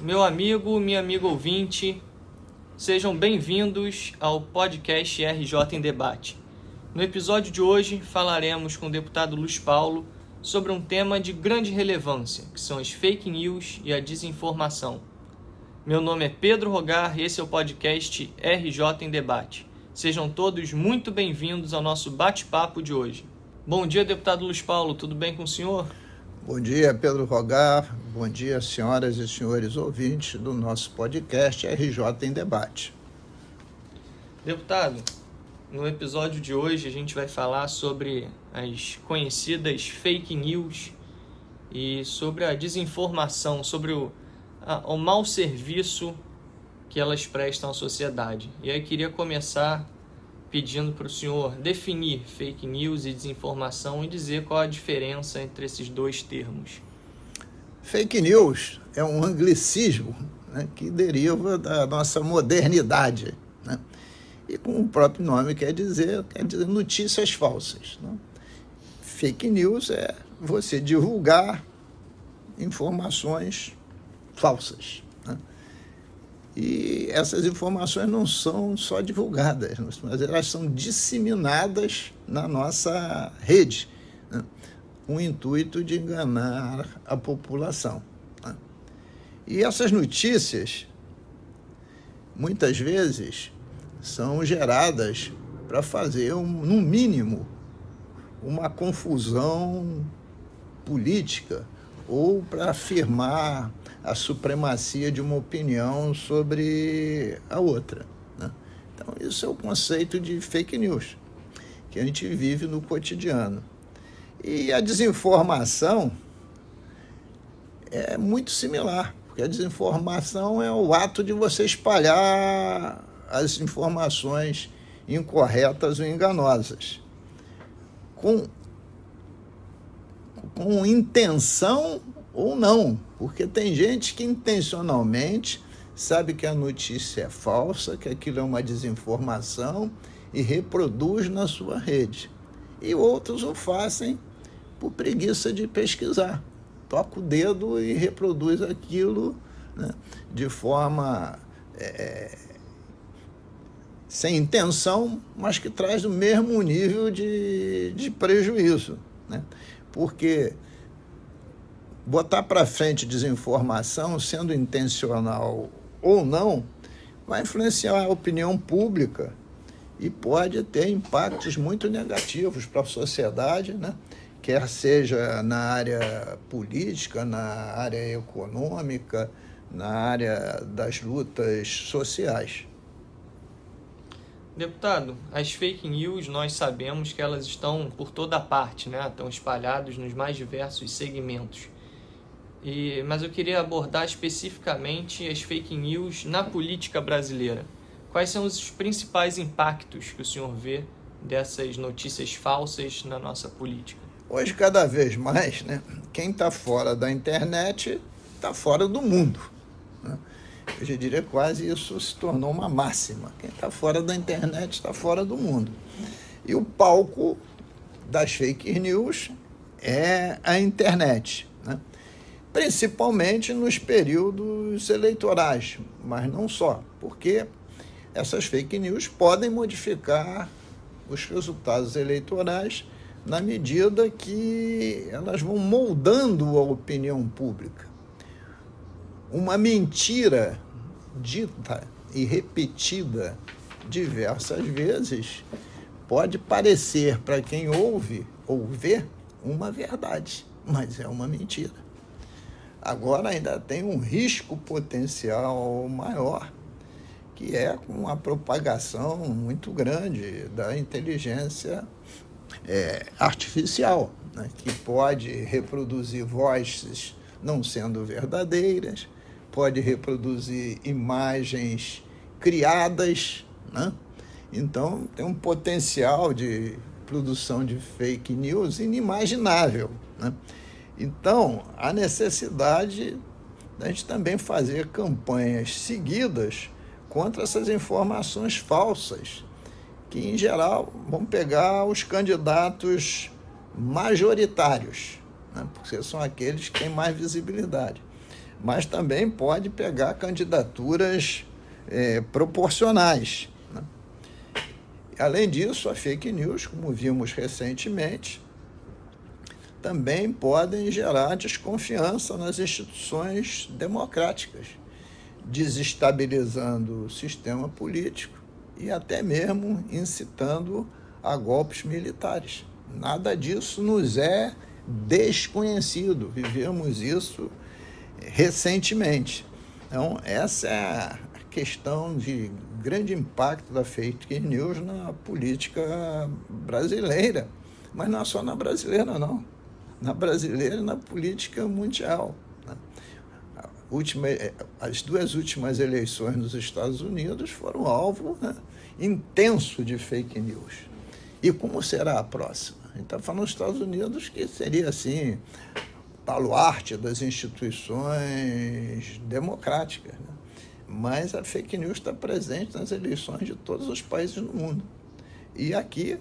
meu amigo, minha amiga ouvinte, sejam bem-vindos ao podcast RJ em Debate. No episódio de hoje falaremos com o deputado Luiz Paulo sobre um tema de grande relevância, que são as fake news e a desinformação. Meu nome é Pedro Rogar e esse é o podcast RJ em Debate. Sejam todos muito bem-vindos ao nosso bate-papo de hoje. Bom dia, deputado Luiz Paulo, tudo bem com o senhor? Bom dia, Pedro Rogar. Bom dia, senhoras e senhores ouvintes do nosso podcast RJ em Debate. Deputado, no episódio de hoje a gente vai falar sobre as conhecidas fake news e sobre a desinformação, sobre o, a, o mau serviço que elas prestam à sociedade. E aí queria começar pedindo para o senhor definir fake news e desinformação e dizer qual a diferença entre esses dois termos. Fake news é um anglicismo né, que deriva da nossa modernidade. Né? E com o próprio nome quer dizer, quer dizer notícias falsas. Né? Fake news é você divulgar informações falsas. E essas informações não são só divulgadas, mas elas são disseminadas na nossa rede, né? com o intuito de enganar a população. Né? E essas notícias, muitas vezes, são geradas para fazer, um, no mínimo, uma confusão política ou para afirmar a supremacia de uma opinião sobre a outra. Né? Então, isso é o conceito de fake news que a gente vive no cotidiano. E a desinformação é muito similar, porque a desinformação é o ato de você espalhar as informações incorretas ou enganosas. Com, com intenção ou não, porque tem gente que intencionalmente sabe que a notícia é falsa, que aquilo é uma desinformação e reproduz na sua rede. E outros o fazem por preguiça de pesquisar. Toca o dedo e reproduz aquilo né, de forma é, sem intenção, mas que traz o mesmo nível de, de prejuízo. Né? Porque botar para frente desinformação, sendo intencional ou não, vai influenciar a opinião pública e pode ter impactos muito negativos para a sociedade, né? quer seja na área política, na área econômica, na área das lutas sociais. Deputado, as fake news nós sabemos que elas estão por toda parte, né? estão espalhadas nos mais diversos segmentos. E, mas eu queria abordar especificamente as fake news na política brasileira. Quais são os principais impactos que o senhor vê dessas notícias falsas na nossa política? Hoje, cada vez mais, né, quem está fora da internet está fora do mundo. Né? Eu já diria quase isso se tornou uma máxima. Quem está fora da internet está fora do mundo. E o palco das fake news é a internet principalmente nos períodos eleitorais, mas não só, porque essas fake news podem modificar os resultados eleitorais na medida que elas vão moldando a opinião pública. Uma mentira dita e repetida diversas vezes pode parecer para quem ouve ou vê uma verdade, mas é uma mentira. Agora ainda tem um risco potencial maior, que é com a propagação muito grande da inteligência é, artificial, né, que pode reproduzir vozes não sendo verdadeiras, pode reproduzir imagens criadas, né? Então tem um potencial de produção de fake news inimaginável, né? Então, há necessidade da gente também fazer campanhas seguidas contra essas informações falsas, que em geral vão pegar os candidatos majoritários, né? porque são aqueles que têm mais visibilidade. mas também pode pegar candidaturas é, proporcionais. Né? Além disso, a fake news, como vimos recentemente, também podem gerar desconfiança nas instituições democráticas, desestabilizando o sistema político e até mesmo incitando a golpes militares. Nada disso nos é desconhecido, vivemos isso recentemente. Então, essa é a questão de grande impacto da fake news na política brasileira, mas não é só na brasileira, não na brasileira e na política mundial. Né? Última, eh, as duas últimas eleições nos Estados Unidos foram alvo né, intenso de fake news. E como será a próxima? Está falando dos Estados Unidos, que seria assim, baluarte das instituições democráticas. Né? Mas a fake news está presente nas eleições de todos os países do mundo. E aqui,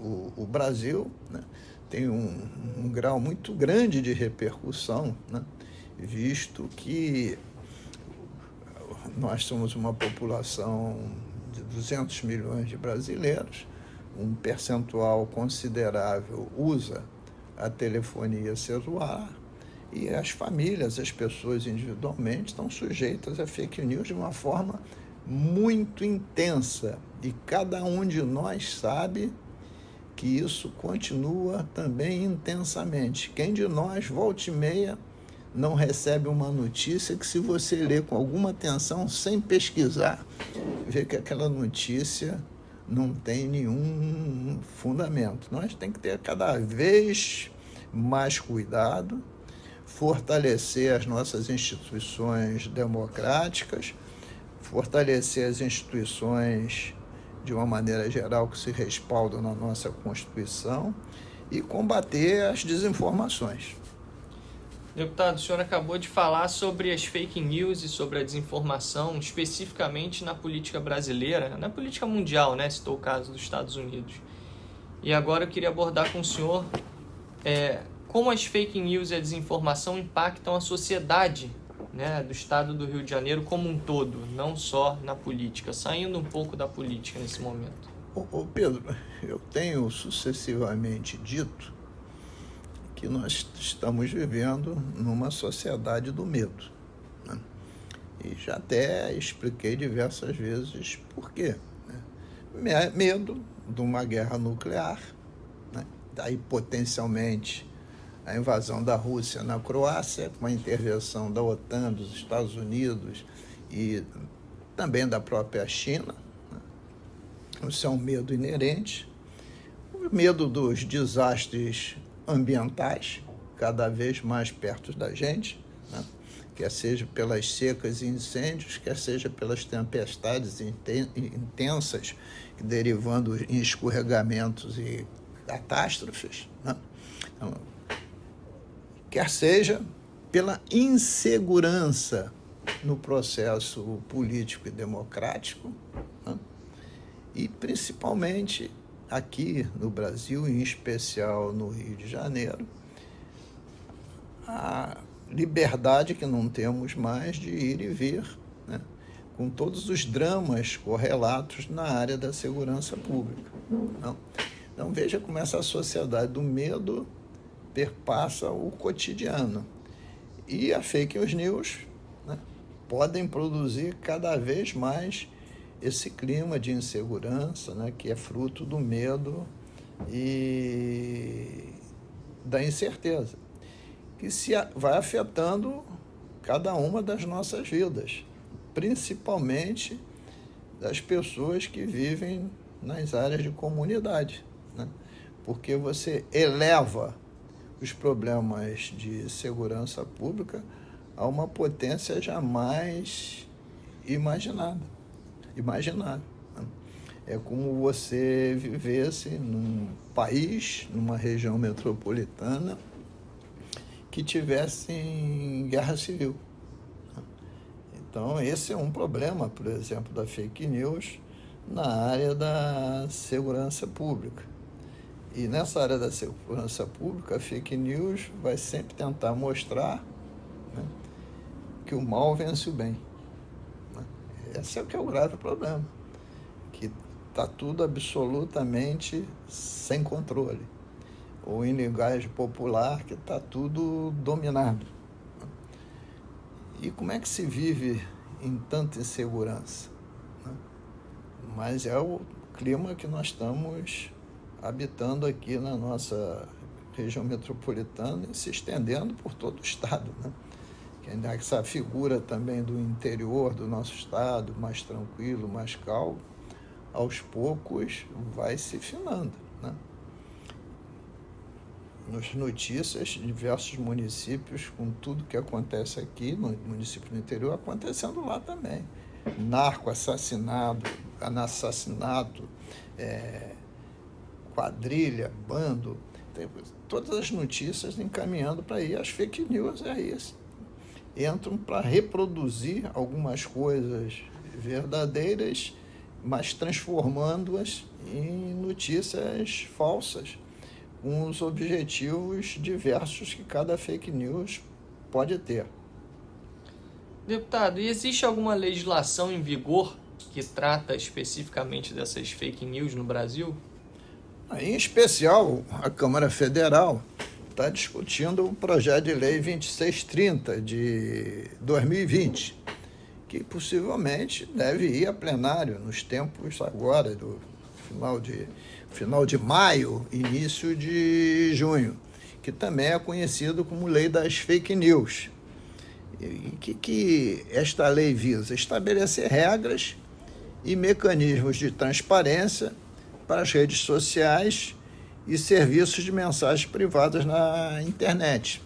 o, o Brasil, né, tem um, um grau muito grande de repercussão, né? visto que nós somos uma população de 200 milhões de brasileiros, um percentual considerável usa a telefonia celular e as famílias, as pessoas individualmente estão sujeitas a fake news de uma forma muito intensa e cada um de nós sabe que isso continua também intensamente. Quem de nós, volta e meia, não recebe uma notícia que, se você ler com alguma atenção, sem pesquisar, vê que aquela notícia não tem nenhum fundamento. Nós temos que ter cada vez mais cuidado, fortalecer as nossas instituições democráticas, fortalecer as instituições de uma maneira geral, que se respaldam na nossa Constituição e combater as desinformações. Deputado, o senhor acabou de falar sobre as fake news e sobre a desinformação, especificamente na política brasileira, na política mundial, né? Citou o caso dos Estados Unidos. E agora eu queria abordar com o senhor é, como as fake news e a desinformação impactam a sociedade né, do estado do Rio de Janeiro como um todo, não só na política, saindo um pouco da política nesse momento. Ô Pedro, eu tenho sucessivamente dito que nós estamos vivendo numa sociedade do medo. Né? E já até expliquei diversas vezes por quê. Né? Medo de uma guerra nuclear, né? daí potencialmente a invasão da Rússia na Croácia, com a intervenção da OTAN, dos Estados Unidos e também da própria China. Né? Isso é um medo inerente. O medo dos desastres ambientais, cada vez mais perto da gente, né? quer seja pelas secas e incêndios, quer seja pelas tempestades intensas, derivando em escorregamentos e catástrofes. Né? Então, quer seja pela insegurança no processo político e democrático, né? e principalmente aqui no Brasil, em especial no Rio de Janeiro, a liberdade que não temos mais de ir e vir, né? com todos os dramas correlatos na área da segurança pública. Então, então veja como essa sociedade do medo perpassa o cotidiano. E a fake news né, podem produzir cada vez mais esse clima de insegurança, né, que é fruto do medo e da incerteza, que se vai afetando cada uma das nossas vidas, principalmente das pessoas que vivem nas áreas de comunidade, né? porque você eleva os problemas de segurança pública a uma potência jamais imaginada. Imaginada. Né? É como você vivesse num país, numa região metropolitana, que tivesse guerra civil. Então, esse é um problema, por exemplo, da fake news na área da segurança pública. E nessa área da segurança pública, a fake news vai sempre tentar mostrar né, que o mal vence o bem. Né? Esse é o que é o grave problema, que está tudo absolutamente sem controle. Ou em linguagem popular, que está tudo dominado. E como é que se vive em tanta insegurança? Né? Mas é o clima que nós estamos habitando aqui na nossa região metropolitana e se estendendo por todo o estado. Né? Que ainda essa figura também do interior do nosso estado, mais tranquilo, mais calmo, aos poucos vai se finando. Né? Nas notícias, diversos municípios, com tudo que acontece aqui, no município do interior, acontecendo lá também. Narco, assassinado, assassinato, é, quadrilha, bando, tem, todas as notícias encaminhando para aí, as fake news é isso. Entram para reproduzir algumas coisas verdadeiras, mas transformando-as em notícias falsas com os objetivos diversos que cada fake news pode ter. Deputado, e existe alguma legislação em vigor que trata especificamente dessas fake news no Brasil? Em especial, a Câmara Federal está discutindo o projeto de lei 2630 de 2020, que possivelmente deve ir a plenário nos tempos agora do final de final de maio, início de junho, que também é conhecido como lei das fake news. E que, que esta lei visa? Estabelecer regras e mecanismos de transparência para as redes sociais e serviços de mensagens privadas na internet,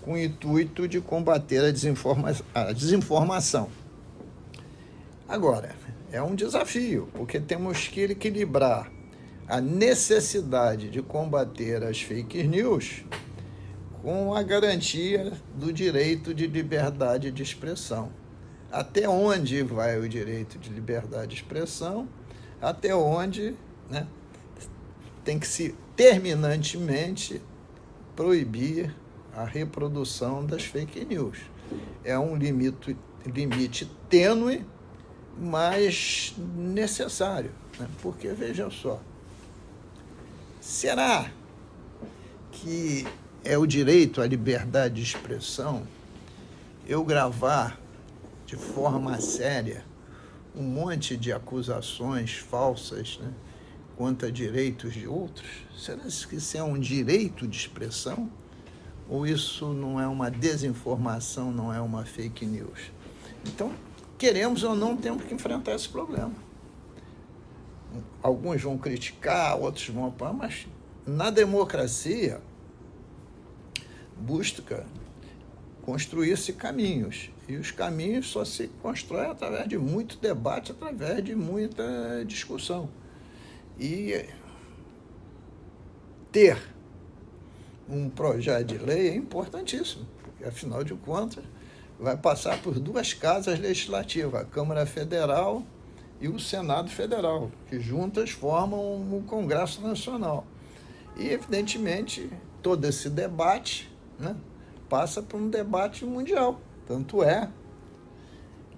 com o intuito de combater a, desinforma a desinformação. Agora, é um desafio, porque temos que equilibrar a necessidade de combater as fake news com a garantia do direito de liberdade de expressão. Até onde vai o direito de liberdade de expressão? Até onde né, tem que se terminantemente proibir a reprodução das fake news. É um limite, limite tênue, mas necessário. Né? Porque, veja só, Será que é o direito à liberdade de expressão eu gravar de forma séria um monte de acusações falsas né, quanto a direitos de outros? Será que isso é um direito de expressão? Ou isso não é uma desinformação, não é uma fake news? Então, queremos ou não, temos que enfrentar esse problema alguns vão criticar, outros vão apoiar, mas na democracia busca construir-se caminhos. E os caminhos só se constroem através de muito debate, através de muita discussão. E ter um projeto de lei é importantíssimo, porque afinal de contas vai passar por duas casas legislativas, a Câmara Federal e o Senado Federal, que juntas formam o Congresso Nacional. E, evidentemente, todo esse debate né, passa por um debate mundial. Tanto é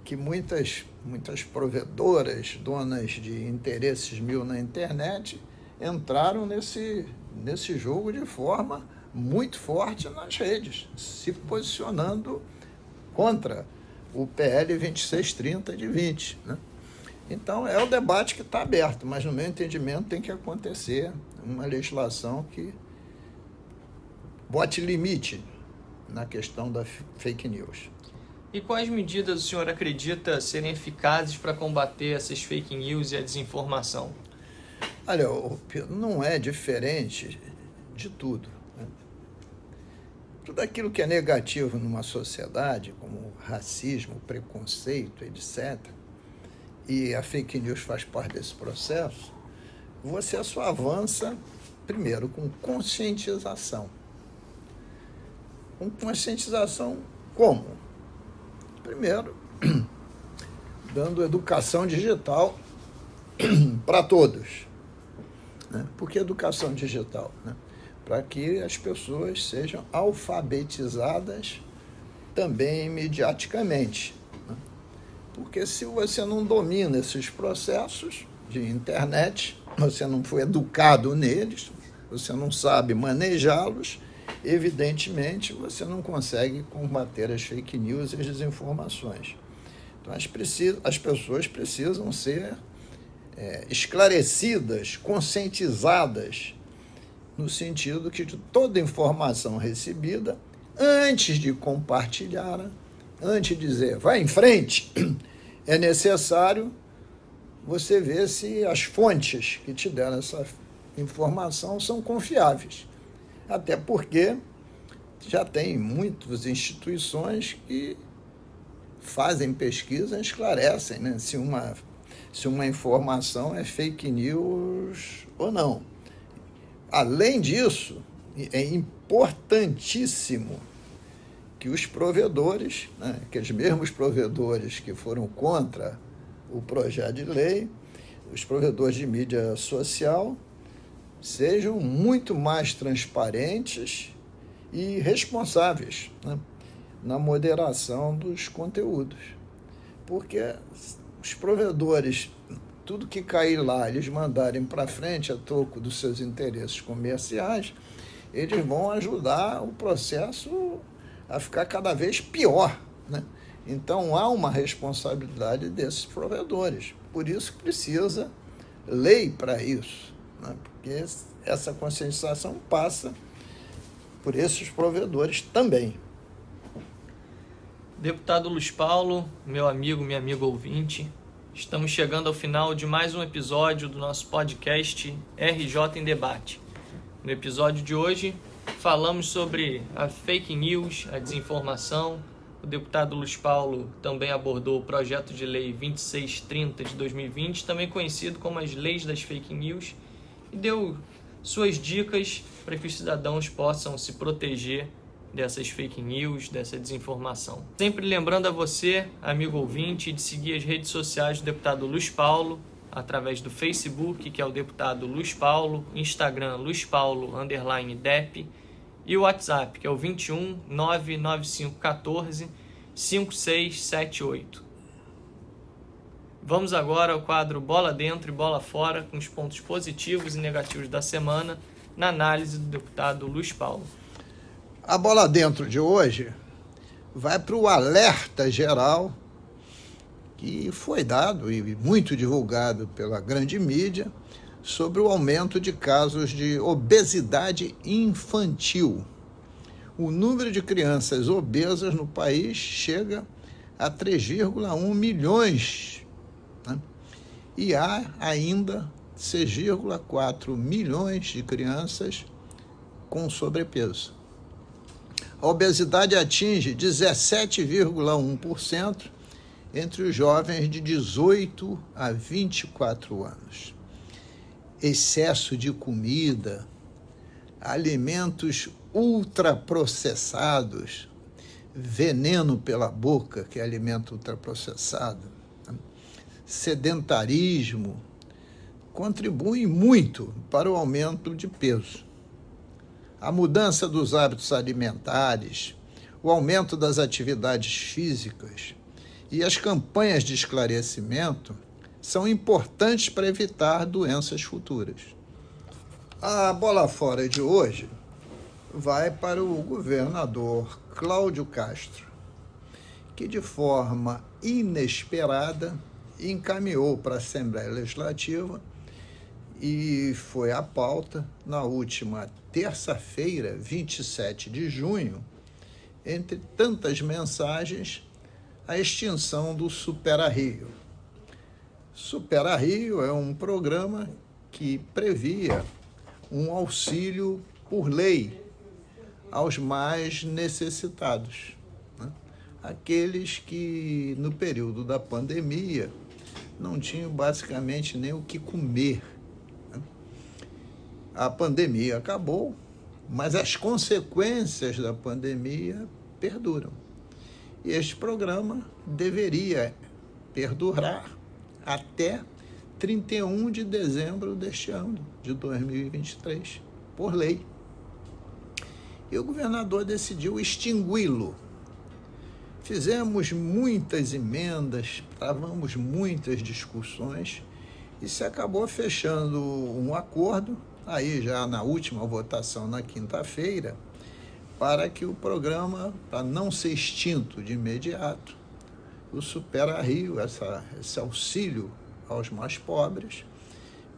que muitas, muitas provedoras, donas de interesses mil na internet, entraram nesse, nesse jogo de forma muito forte nas redes, se posicionando contra o PL 2630 de 20. Né? Então, é o debate que está aberto, mas, no meu entendimento, tem que acontecer uma legislação que bote limite na questão da fake news. E quais medidas o senhor acredita serem eficazes para combater essas fake news e a desinformação? Olha, não é diferente de tudo. Né? Tudo aquilo que é negativo numa sociedade, como racismo, preconceito, etc., e a fake news faz parte desse processo, você só avança, primeiro, com conscientização. Com conscientização como? Primeiro, dando educação digital para todos. Né? Por que educação digital? Né? Para que as pessoas sejam alfabetizadas também mediaticamente. Né? Porque se você não domina esses processos de internet, você não foi educado neles, você não sabe manejá-los, evidentemente você não consegue combater as fake news e as desinformações. Então as, as pessoas precisam ser é, esclarecidas, conscientizadas, no sentido que de toda informação recebida, antes de compartilhar, antes de dizer vai em frente, é necessário você ver se as fontes que te deram essa informação são confiáveis. Até porque já tem muitas instituições que fazem pesquisa e esclarecem né, se, uma, se uma informação é fake news ou não. Além disso, é importantíssimo que os provedores, né, aqueles mesmos provedores que foram contra o projeto de lei, os provedores de mídia social, sejam muito mais transparentes e responsáveis né, na moderação dos conteúdos. Porque os provedores tudo que cair lá, eles mandarem para frente a troco dos seus interesses comerciais, eles vão ajudar o processo a ficar cada vez pior. Né? Então há uma responsabilidade desses provedores. Por isso precisa lei para isso, né? porque essa conscientização passa por esses provedores também. Deputado Luiz Paulo, meu amigo, minha amiga ouvinte, Estamos chegando ao final de mais um episódio do nosso podcast RJ em Debate. No episódio de hoje, falamos sobre a fake news, a desinformação. O deputado Luiz Paulo também abordou o projeto de lei 2630 de 2020, também conhecido como as leis das fake news, e deu suas dicas para que os cidadãos possam se proteger dessas fake news, dessa desinformação. Sempre lembrando a você, amigo ouvinte, de seguir as redes sociais do deputado Luiz Paulo, através do Facebook, que é o deputado Luiz Paulo, Instagram Luiz Paulo underline DEP e o WhatsApp, que é o 21 99514 5678. Vamos agora ao quadro Bola Dentro e Bola Fora, com os pontos positivos e negativos da semana, na análise do deputado Luiz Paulo. A bola dentro de hoje vai para o alerta geral que foi dado e muito divulgado pela grande mídia sobre o aumento de casos de obesidade infantil. O número de crianças obesas no país chega a 3,1 milhões. E há ainda 6,4 milhões de crianças com sobrepeso a obesidade atinge 17,1% entre os jovens de 18 a 24 anos. Excesso de comida, alimentos ultraprocessados, veneno pela boca, que é alimento ultraprocessado? Sedentarismo, contribuem muito para o aumento de peso a mudança dos hábitos alimentares, o aumento das atividades físicas e as campanhas de esclarecimento são importantes para evitar doenças futuras. A bola fora de hoje vai para o governador Cláudio Castro, que de forma inesperada encaminhou para a Assembleia Legislativa e foi à pauta na última terça-feira, 27 de junho, entre tantas mensagens, a extinção do Supera Rio. Supera Rio é um programa que previa um auxílio por lei aos mais necessitados, né? aqueles que no período da pandemia não tinham basicamente nem o que comer a pandemia acabou, mas as consequências da pandemia perduram. E este programa deveria perdurar até 31 de dezembro deste ano, de 2023, por lei. E o governador decidiu extingui-lo. Fizemos muitas emendas, travamos muitas discussões e se acabou fechando um acordo, aí já na última votação na quinta-feira, para que o programa, para não ser extinto de imediato, o Supera Rio, essa, esse auxílio aos mais pobres,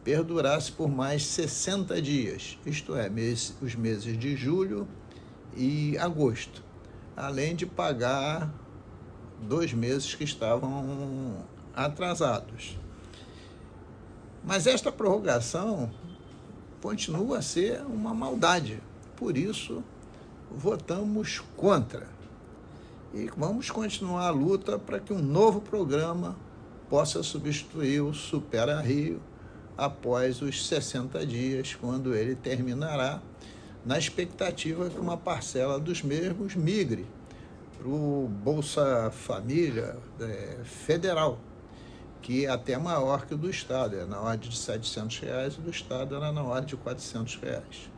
perdurasse por mais 60 dias, isto é, mês, os meses de julho e agosto, além de pagar dois meses que estavam atrasados. Mas esta prorrogação continua a ser uma maldade, por isso votamos contra. E vamos continuar a luta para que um novo programa possa substituir o Supera Rio após os 60 dias, quando ele terminará, na expectativa que uma parcela dos mesmos migre para o Bolsa Família é, Federal, que é até maior que o do Estado, é na ordem de 700 reais, e do Estado era na ordem de 400 reais.